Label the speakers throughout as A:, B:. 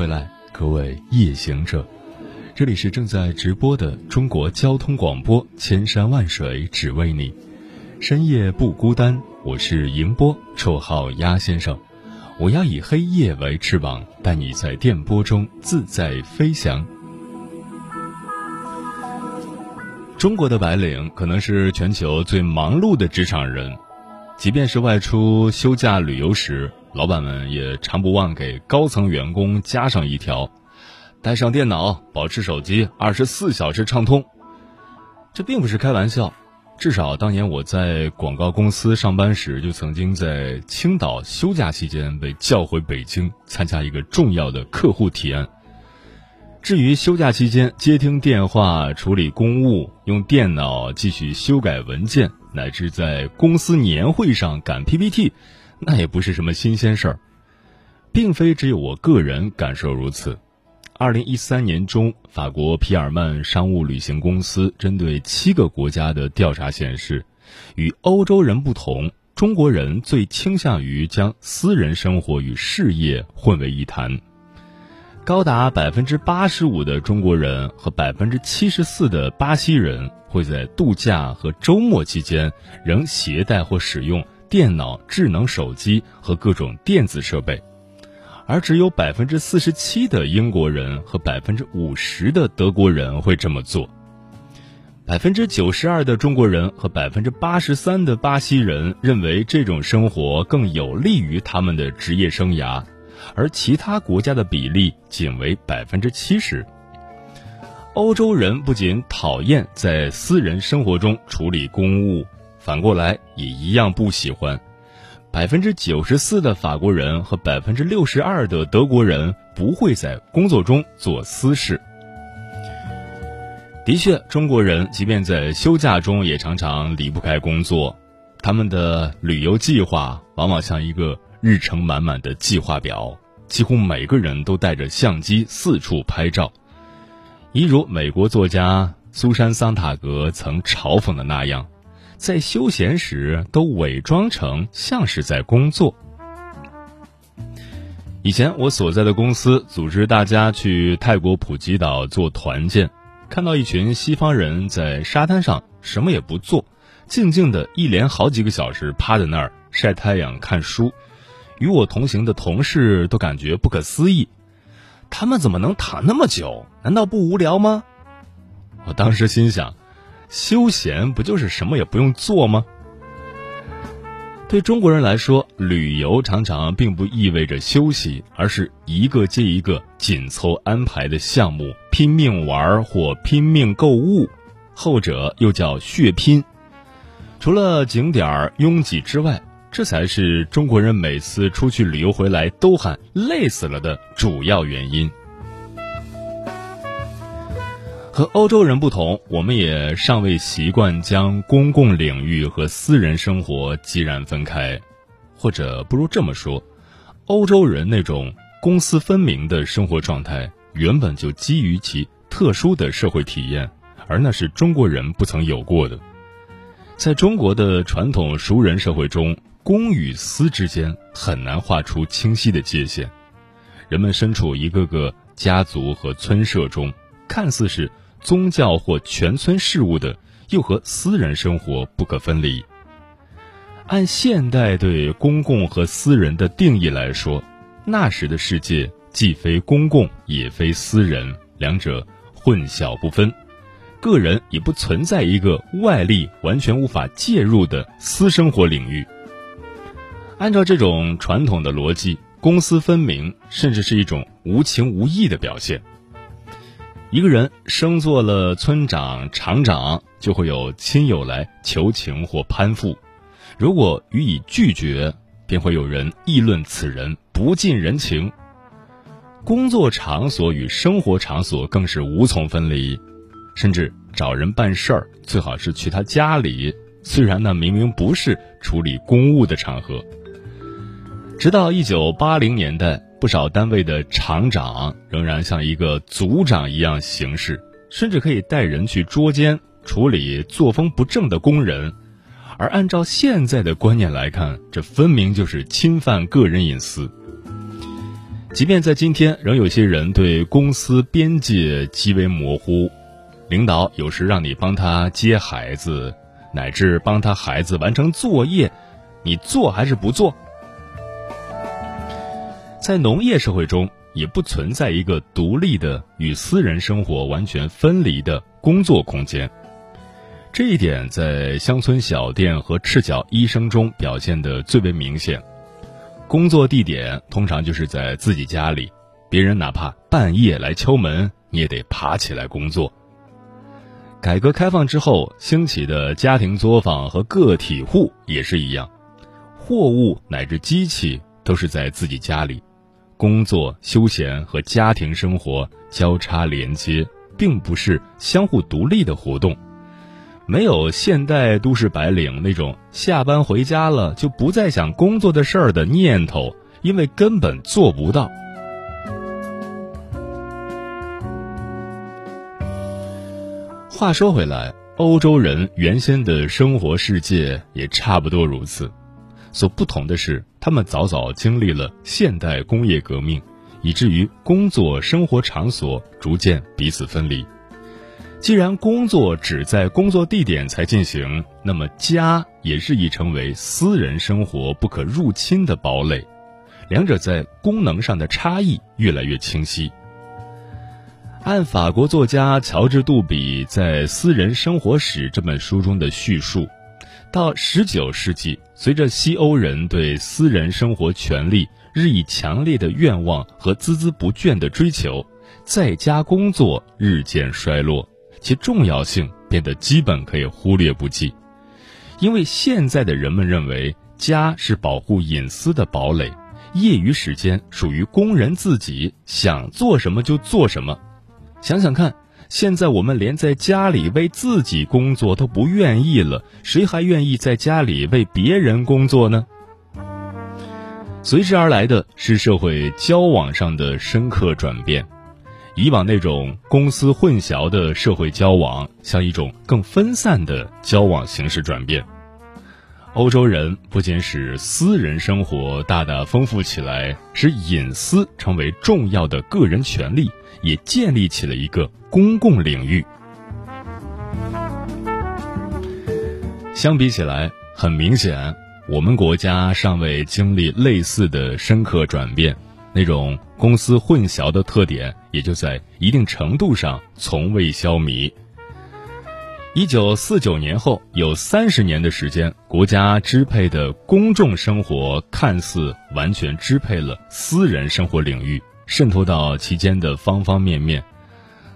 A: 回来，各位夜行者，这里是正在直播的中国交通广播，千山万水只为你，深夜不孤单。我是迎波，绰号鸭先生。我要以黑夜为翅膀，带你在电波中自在飞翔。中国的白领可能是全球最忙碌的职场人，即便是外出休假旅游时。老板们也常不忘给高层员工加上一条：带上电脑，保持手机二十四小时畅通。这并不是开玩笑，至少当年我在广告公司上班时，就曾经在青岛休假期间被叫回北京参加一个重要的客户提案。至于休假期间接听电话、处理公务、用电脑继续修改文件，乃至在公司年会上赶 PPT。那也不是什么新鲜事儿，并非只有我个人感受如此。二零一三年中，法国皮尔曼商务旅行公司针对七个国家的调查显示，与欧洲人不同，中国人最倾向于将私人生活与事业混为一谈。高达百分之八十五的中国人和百分之七十四的巴西人会在度假和周末期间仍携带或使用。电脑、智能手机和各种电子设备，而只有百分之四十七的英国人和百分之五十的德国人会这么做。百分之九十二的中国人和百分之八十三的巴西人认为这种生活更有利于他们的职业生涯，而其他国家的比例仅为百分之七十。欧洲人不仅讨厌在私人生活中处理公务。反过来也一样不喜欢，百分之九十四的法国人和百分之六十二的德国人不会在工作中做私事。的确，中国人即便在休假中也常常离不开工作，他们的旅游计划往往像一个日程满满的计划表，几乎每个人都带着相机四处拍照，一如美国作家苏珊·桑塔格曾嘲讽的那样。在休闲时都伪装成像是在工作。以前我所在的公司组织大家去泰国普吉岛做团建，看到一群西方人在沙滩上什么也不做，静静的一连好几个小时趴在那儿晒太阳看书，与我同行的同事都感觉不可思议，他们怎么能躺那么久？难道不无聊吗？我当时心想。休闲不就是什么也不用做吗？对中国人来说，旅游常常并不意味着休息，而是一个接一个紧凑安排的项目，拼命玩或拼命购物，后者又叫血拼。除了景点拥挤之外，这才是中国人每次出去旅游回来都喊累死了的主要原因。和欧洲人不同，我们也尚未习惯将公共领域和私人生活截然分开，或者不如这么说，欧洲人那种公私分明的生活状态原本就基于其特殊的社会体验，而那是中国人不曾有过的。在中国的传统熟人社会中，公与私之间很难画出清晰的界限，人们身处一个个家族和村社中，看似是。宗教或全村事务的，又和私人生活不可分离。按现代对公共和私人的定义来说，那时的世界既非公共也非私人，两者混淆不分，个人也不存在一个外力完全无法介入的私生活领域。按照这种传统的逻辑，公私分明甚至是一种无情无义的表现。一个人升做了村长、厂长，就会有亲友来求情或攀附；如果予以拒绝，便会有人议论此人不近人情。工作场所与生活场所更是无从分离，甚至找人办事儿最好是去他家里，虽然那明明不是处理公务的场合。直到一九八零年代，不少单位的厂长仍然像一个组长一样行事，甚至可以带人去捉奸处理作风不正的工人。而按照现在的观念来看，这分明就是侵犯个人隐私。即便在今天，仍有些人对公司边界极为模糊，领导有时让你帮他接孩子，乃至帮他孩子完成作业，你做还是不做？在农业社会中，也不存在一个独立的与私人生活完全分离的工作空间。这一点在乡村小店和赤脚医生中表现的最为明显。工作地点通常就是在自己家里，别人哪怕半夜来敲门，你也得爬起来工作。改革开放之后兴起的家庭作坊和个体户也是一样，货物乃至机器都是在自己家里，工作、休闲和家庭生活交叉连接，并不是相互独立的活动。没有现代都市白领那种下班回家了就不再想工作的事儿的念头，因为根本做不到。话说回来，欧洲人原先的生活世界也差不多如此，所不同的是，他们早早经历了现代工业革命，以至于工作生活场所逐渐彼此分离。既然工作只在工作地点才进行，那么家也是已成为私人生活不可入侵的堡垒，两者在功能上的差异越来越清晰。按法国作家乔治·杜比在《私人生活史》这本书中的叙述，到19世纪，随着西欧人对私人生活权利日益强烈的愿望和孜孜不倦的追求，在家工作日渐衰落。其重要性变得基本可以忽略不计，因为现在的人们认为家是保护隐私的堡垒，业余时间属于工人自己，想做什么就做什么。想想看，现在我们连在家里为自己工作都不愿意了，谁还愿意在家里为别人工作呢？随之而来的是社会交往上的深刻转变。以往那种公司混淆的社会交往，向一种更分散的交往形式转变。欧洲人不仅使私人生活大大丰富起来，使隐私成为重要的个人权利，也建立起了一个公共领域。相比起来，很明显，我们国家尚未经历类似的深刻转变。那种公私混淆的特点，也就在一定程度上从未消弭。一九四九年后，有三十年的时间，国家支配的公众生活看似完全支配了私人生活领域，渗透到其间的方方面面，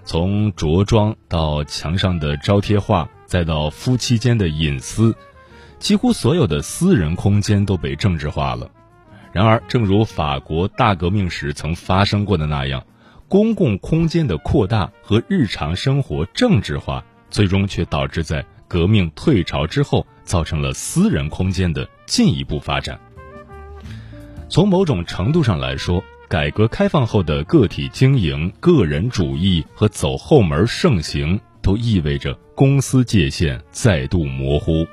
A: 从着装到墙上的招贴画，再到夫妻间的隐私，几乎所有的私人空间都被政治化了。然而，正如法国大革命时曾发生过的那样，公共空间的扩大和日常生活政治化，最终却导致在革命退潮之后，造成了私人空间的进一步发展。从某种程度上来说，改革开放后的个体经营、个人主义和走后门盛行，都意味着公司界限再度模糊。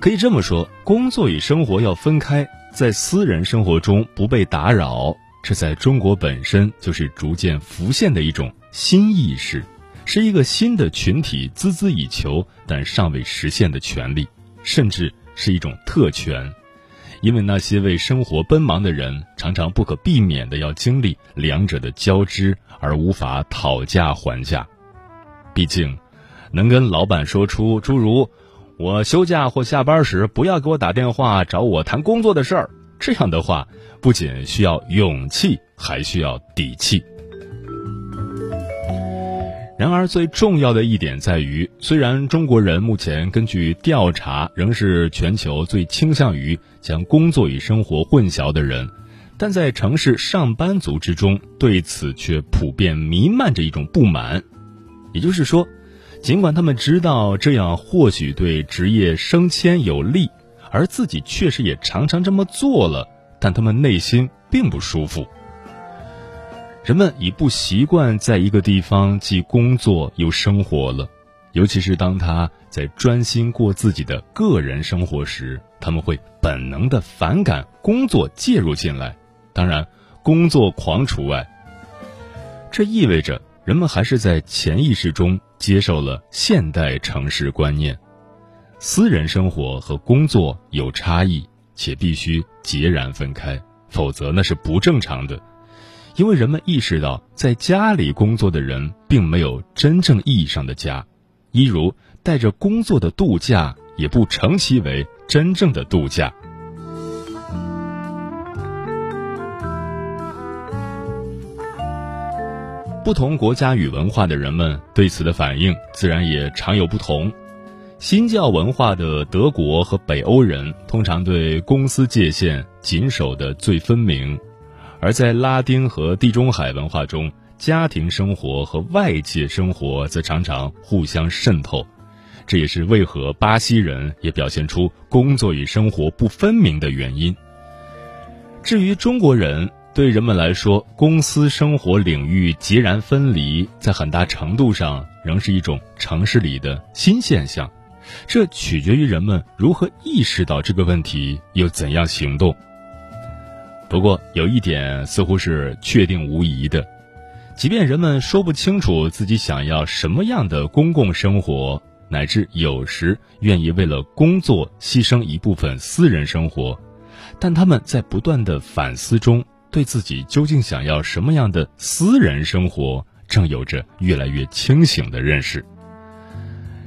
A: 可以这么说，工作与生活要分开。在私人生活中不被打扰，这在中国本身就是逐渐浮现的一种新意识，是一个新的群体孜孜以求但尚未实现的权利，甚至是一种特权。因为那些为生活奔忙的人，常常不可避免的要经历两者的交织，而无法讨价还价。毕竟，能跟老板说出诸如。我休假或下班时，不要给我打电话找我谈工作的事儿。这样的话，不仅需要勇气，还需要底气。然而，最重要的一点在于，虽然中国人目前根据调查仍是全球最倾向于将工作与生活混淆的人，但在城市上班族之中，对此却普遍弥漫着一种不满。也就是说，尽管他们知道这样或许对职业升迁有利，而自己确实也常常这么做了，但他们内心并不舒服。人们已不习惯在一个地方既工作又生活了，尤其是当他在专心过自己的个人生活时，他们会本能的反感工作介入进来。当然，工作狂除外。这意味着人们还是在潜意识中接受了现代城市观念：私人生活和工作有差异，且必须截然分开，否则那是不正常的。因为人们意识到，在家里工作的人并没有真正意义上的家，一如带着工作的度假也不成其为真正的度假。不同国家与文化的人们对此的反应自然也常有不同。新教文化的德国和北欧人通常对公司界限谨守的最分明，而在拉丁和地中海文化中，家庭生活和外界生活则常常互相渗透。这也是为何巴西人也表现出工作与生活不分明的原因。至于中国人，对人们来说，公司生活领域截然分离，在很大程度上仍是一种城市里的新现象。这取决于人们如何意识到这个问题，又怎样行动。不过，有一点似乎是确定无疑的：即便人们说不清楚自己想要什么样的公共生活，乃至有时愿意为了工作牺牲一部分私人生活，但他们在不断的反思中。对自己究竟想要什么样的私人生活，正有着越来越清醒的认识。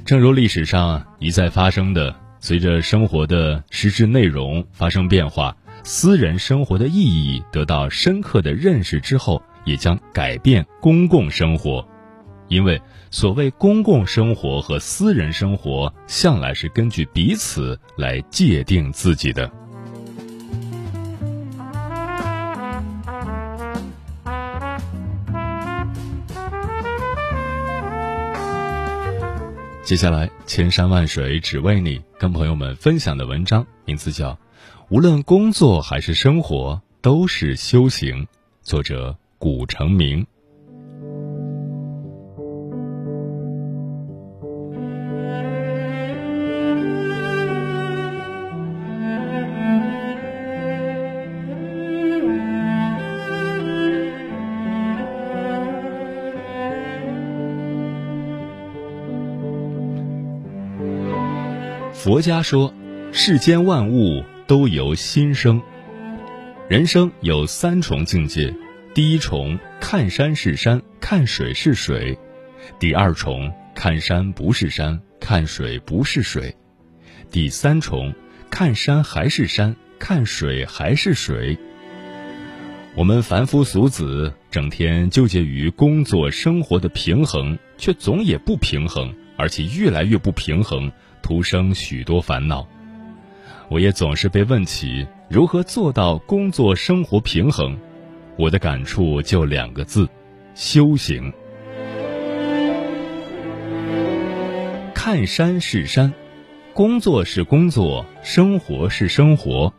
A: 正如历史上一再发生的，随着生活的实质内容发生变化，私人生活的意义得到深刻的认识之后，也将改变公共生活。因为所谓公共生活和私人生活，向来是根据彼此来界定自己的。接下来，千山万水只为你，跟朋友们分享的文章名字叫《无论工作还是生活都是修行》，作者古成明。佛家说，世间万物都由心生。人生有三重境界：第一重看山是山，看水是水；第二重看山不是山，看水不是水；第三重看山还是山，看水还是水。我们凡夫俗子整天纠结于工作生活的平衡，却总也不平衡，而且越来越不平衡。徒生许多烦恼，我也总是被问起如何做到工作生活平衡。我的感触就两个字：修行。看山是山，工作是工作，生活是生活。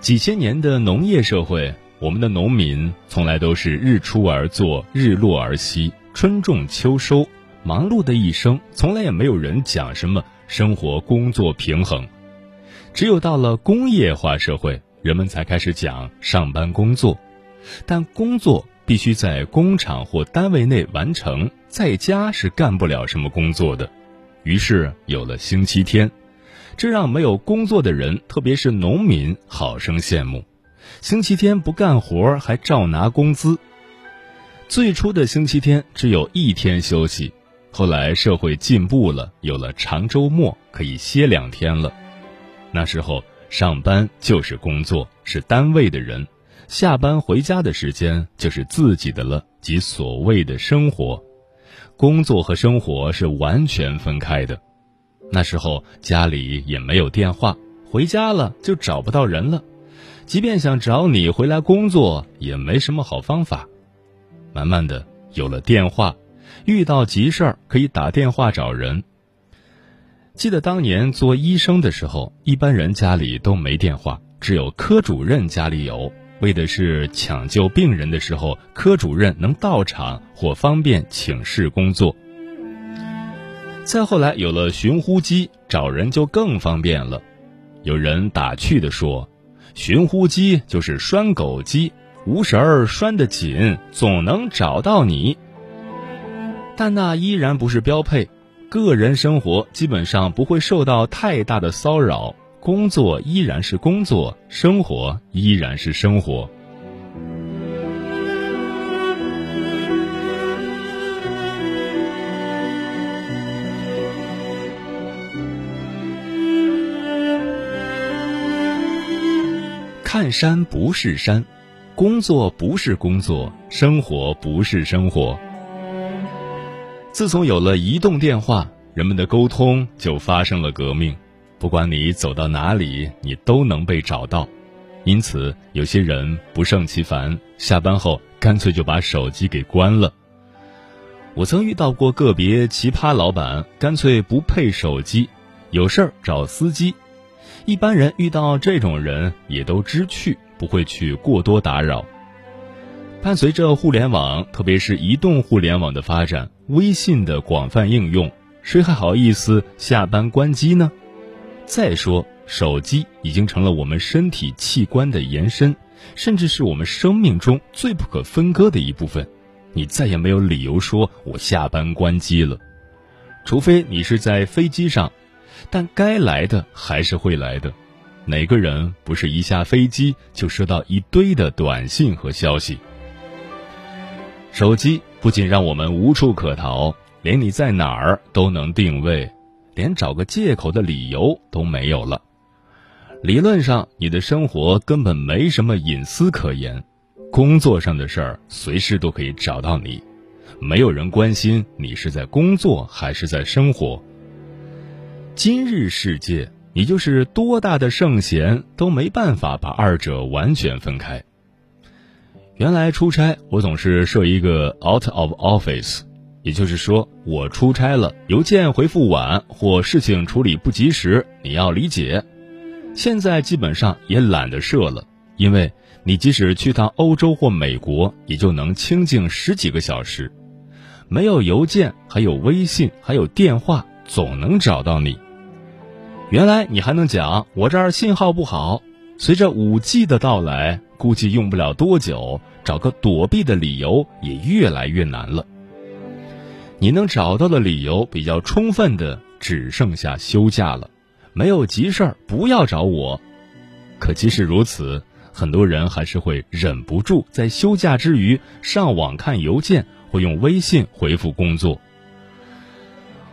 A: 几千年的农业社会，我们的农民从来都是日出而作，日落而息，春种秋收。忙碌的一生，从来也没有人讲什么生活工作平衡。只有到了工业化社会，人们才开始讲上班工作。但工作必须在工厂或单位内完成，在家是干不了什么工作的。于是有了星期天，这让没有工作的人，特别是农民，好生羡慕。星期天不干活还照拿工资。最初的星期天只有一天休息。后来社会进步了，有了长周末，可以歇两天了。那时候上班就是工作，是单位的人；下班回家的时间就是自己的了，即所谓的生活。工作和生活是完全分开的。那时候家里也没有电话，回家了就找不到人了。即便想找你回来工作，也没什么好方法。慢慢的，有了电话，遇到急事儿可以打电话找人。记得当年做医生的时候，一般人家里都没电话，只有科主任家里有，为的是抢救病人的时候，科主任能到场或方便请示工作。再后来有了寻呼机，找人就更方便了。有人打趣的说：“寻呼机就是拴狗机，无绳儿拴得紧，总能找到你。”但那依然不是标配。个人生活基本上不会受到太大的骚扰，工作依然是工作，生活依然是生活。看山不是山，工作不是工作，生活不是生活。自从有了移动电话，人们的沟通就发生了革命。不管你走到哪里，你都能被找到。因此，有些人不胜其烦，下班后干脆就把手机给关了。我曾遇到过个别奇葩老板，干脆不配手机，有事儿找司机。一般人遇到这种人也都知趣，不会去过多打扰。伴随着互联网，特别是移动互联网的发展，微信的广泛应用，谁还好意思下班关机呢？再说，手机已经成了我们身体器官的延伸，甚至是我们生命中最不可分割的一部分。你再也没有理由说我下班关机了，除非你是在飞机上，但该来的还是会来的。哪个人不是一下飞机就收到一堆的短信和消息？手机不仅让我们无处可逃，连你在哪儿都能定位，连找个借口的理由都没有了。理论上，你的生活根本没什么隐私可言，工作上的事儿随时都可以找到你，没有人关心你是在工作还是在生活。今日世界，你就是多大的圣贤都没办法把二者完全分开。原来出差，我总是设一个 out of office，也就是说，我出差了，邮件回复晚或事情处理不及时，你要理解。现在基本上也懒得设了，因为你即使去趟欧洲或美国，也就能清静十几个小时。没有邮件，还有微信，还有电话，总能找到你。原来你还能讲，我这儿信号不好。随着五 G 的到来。估计用不了多久，找个躲避的理由也越来越难了。你能找到的理由比较充分的，只剩下休假了。没有急事儿，不要找我。可即使如此，很多人还是会忍不住在休假之余上网看邮件，或用微信回复工作。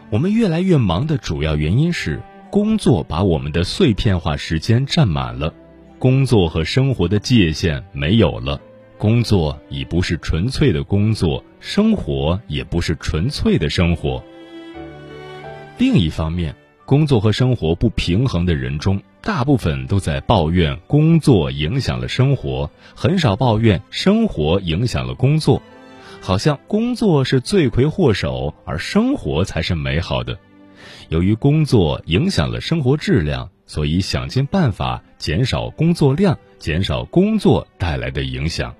A: 我们越来越忙的主要原因是，工作把我们的碎片化时间占满了。工作和生活的界限没有了，工作已不是纯粹的工作，生活也不是纯粹的生活。另一方面，工作和生活不平衡的人中，大部分都在抱怨工作影响了生活，很少抱怨生活影响了工作，好像工作是罪魁祸首，而生活才是美好的。由于工作影响了生活质量。所以，想尽办法减少工作量，减少工作带来的影响。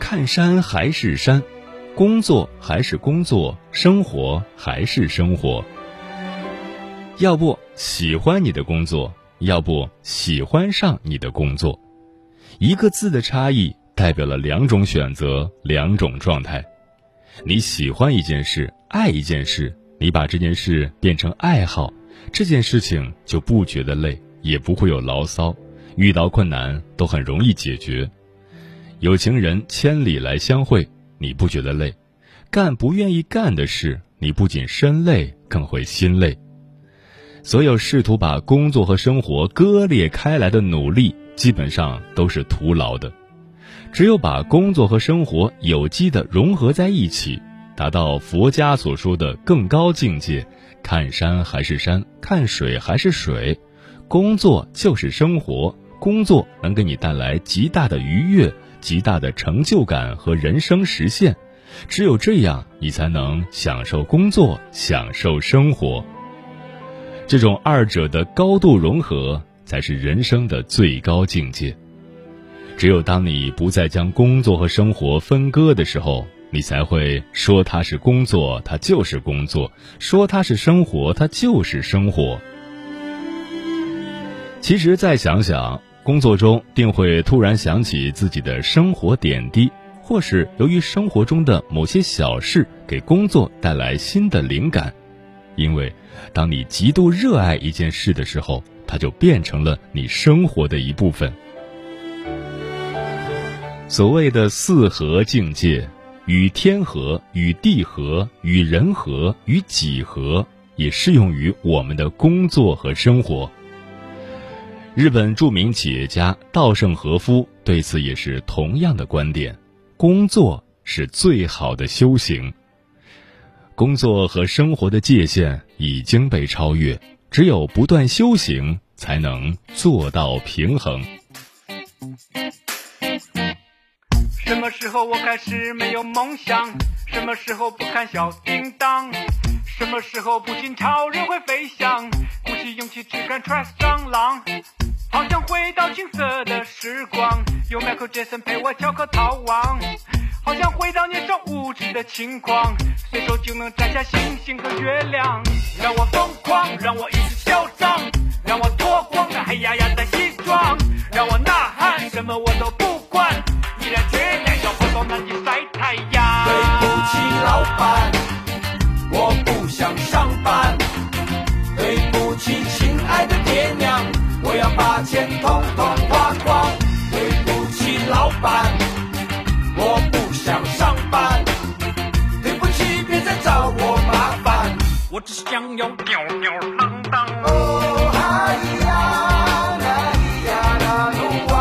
A: 看山还是山，工作还是工作，生活还是生活。要不喜欢你的工作，要不喜欢上你的工作，一个字的差异代表了两种选择，两种状态。你喜欢一件事，爱一件事，你把这件事变成爱好，这件事情就不觉得累，也不会有牢骚，遇到困难都很容易解决。有情人千里来相会，你不觉得累，干不愿意干的事，你不仅身累，更会心累。所有试图把工作和生活割裂开来的努力，基本上都是徒劳的。只有把工作和生活有机的融合在一起，达到佛家所说的更高境界，看山还是山，看水还是水，工作就是生活，工作能给你带来极大的愉悦、极大的成就感和人生实现。只有这样，你才能享受工作，享受生活。这种二者的高度融合，才是人生的最高境界。只有当你不再将工作和生活分割的时候，你才会说它是工作，它就是工作；说它是生活，它就是生活。其实再想想，工作中定会突然想起自己的生活点滴，或是由于生活中的某些小事给工作带来新的灵感，因为。当你极度热爱一件事的时候，它就变成了你生活的一部分。所谓的四合境界，与天合、与地合、与人合、与己合，也适用于我们的工作和生活。日本著名企业家稻盛和夫对此也是同样的观点：工作是最好的修行。工作和生活的界限已经被超越，只有不断修行，才能做到平衡。
B: 什么时候我开始没有梦想？什么时候不看小叮当？什么时候不信超人会飞翔？鼓起勇气只敢穿上狼。好想回到青涩的时光，有 Michael Jackson 陪我翘课逃亡。好想回到年少无知的轻狂，随手就能摘下星星和月亮。让我疯狂，让我一直嚣张，让我脱光那黑压压的西装，让我呐喊，什么我都不管，毅然决然要跑到南极晒太阳。
C: 对不起，老板，我不想上班。
B: 只想要吊吊郎当。
C: 哦嗨呀，那咿呀那鲁哇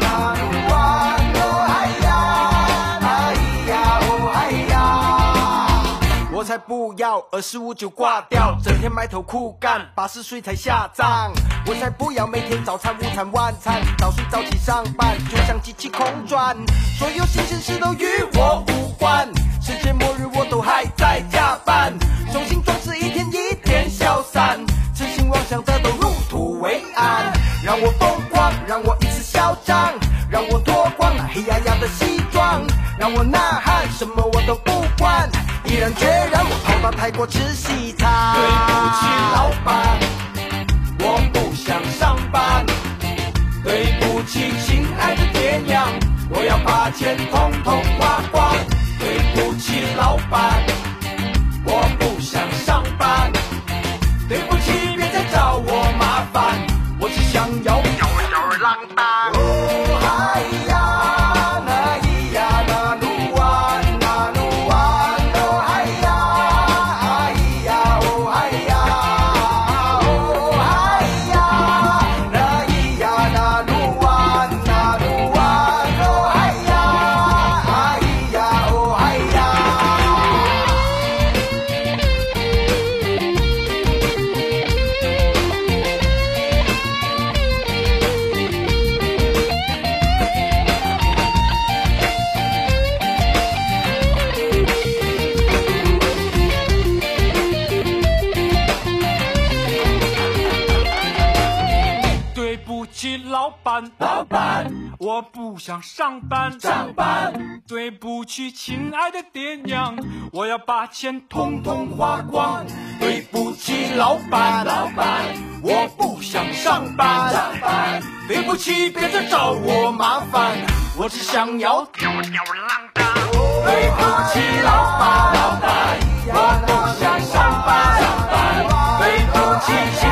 C: 那鲁哇，哦嗨呀，那咿呀哦嗨呀。我才不要二十五就挂掉，整天埋头苦干，八十岁才下葬。我才不要每天早餐、午餐、晚餐，早睡早起上班，就像机器空转，所有新鲜事都与我无关。世界末日我都还在加班，重新装饰一天一天消散，痴心妄想的都入土为安。让我疯狂，让我一次嚣张，让我脱光那黑压压的西装，让我呐喊，什么我都不管，毅然决然我跑到泰国吃西餐。
B: 对不起，老板，
C: 我不想上班。对不起，亲爱的爹娘，我要把钱统统花光。对不起，老板，
B: 老板，我不想上班。
C: 上班，
B: 对不起，亲爱的爹娘，我要把钱
C: 通通花光。对不起，老板，老板，我不想上班。上班，对不起，别再找我麻烦，我只想要
B: 吊吊郎。
C: 对不起，老板，老板，我不想上班。上班，对不起，亲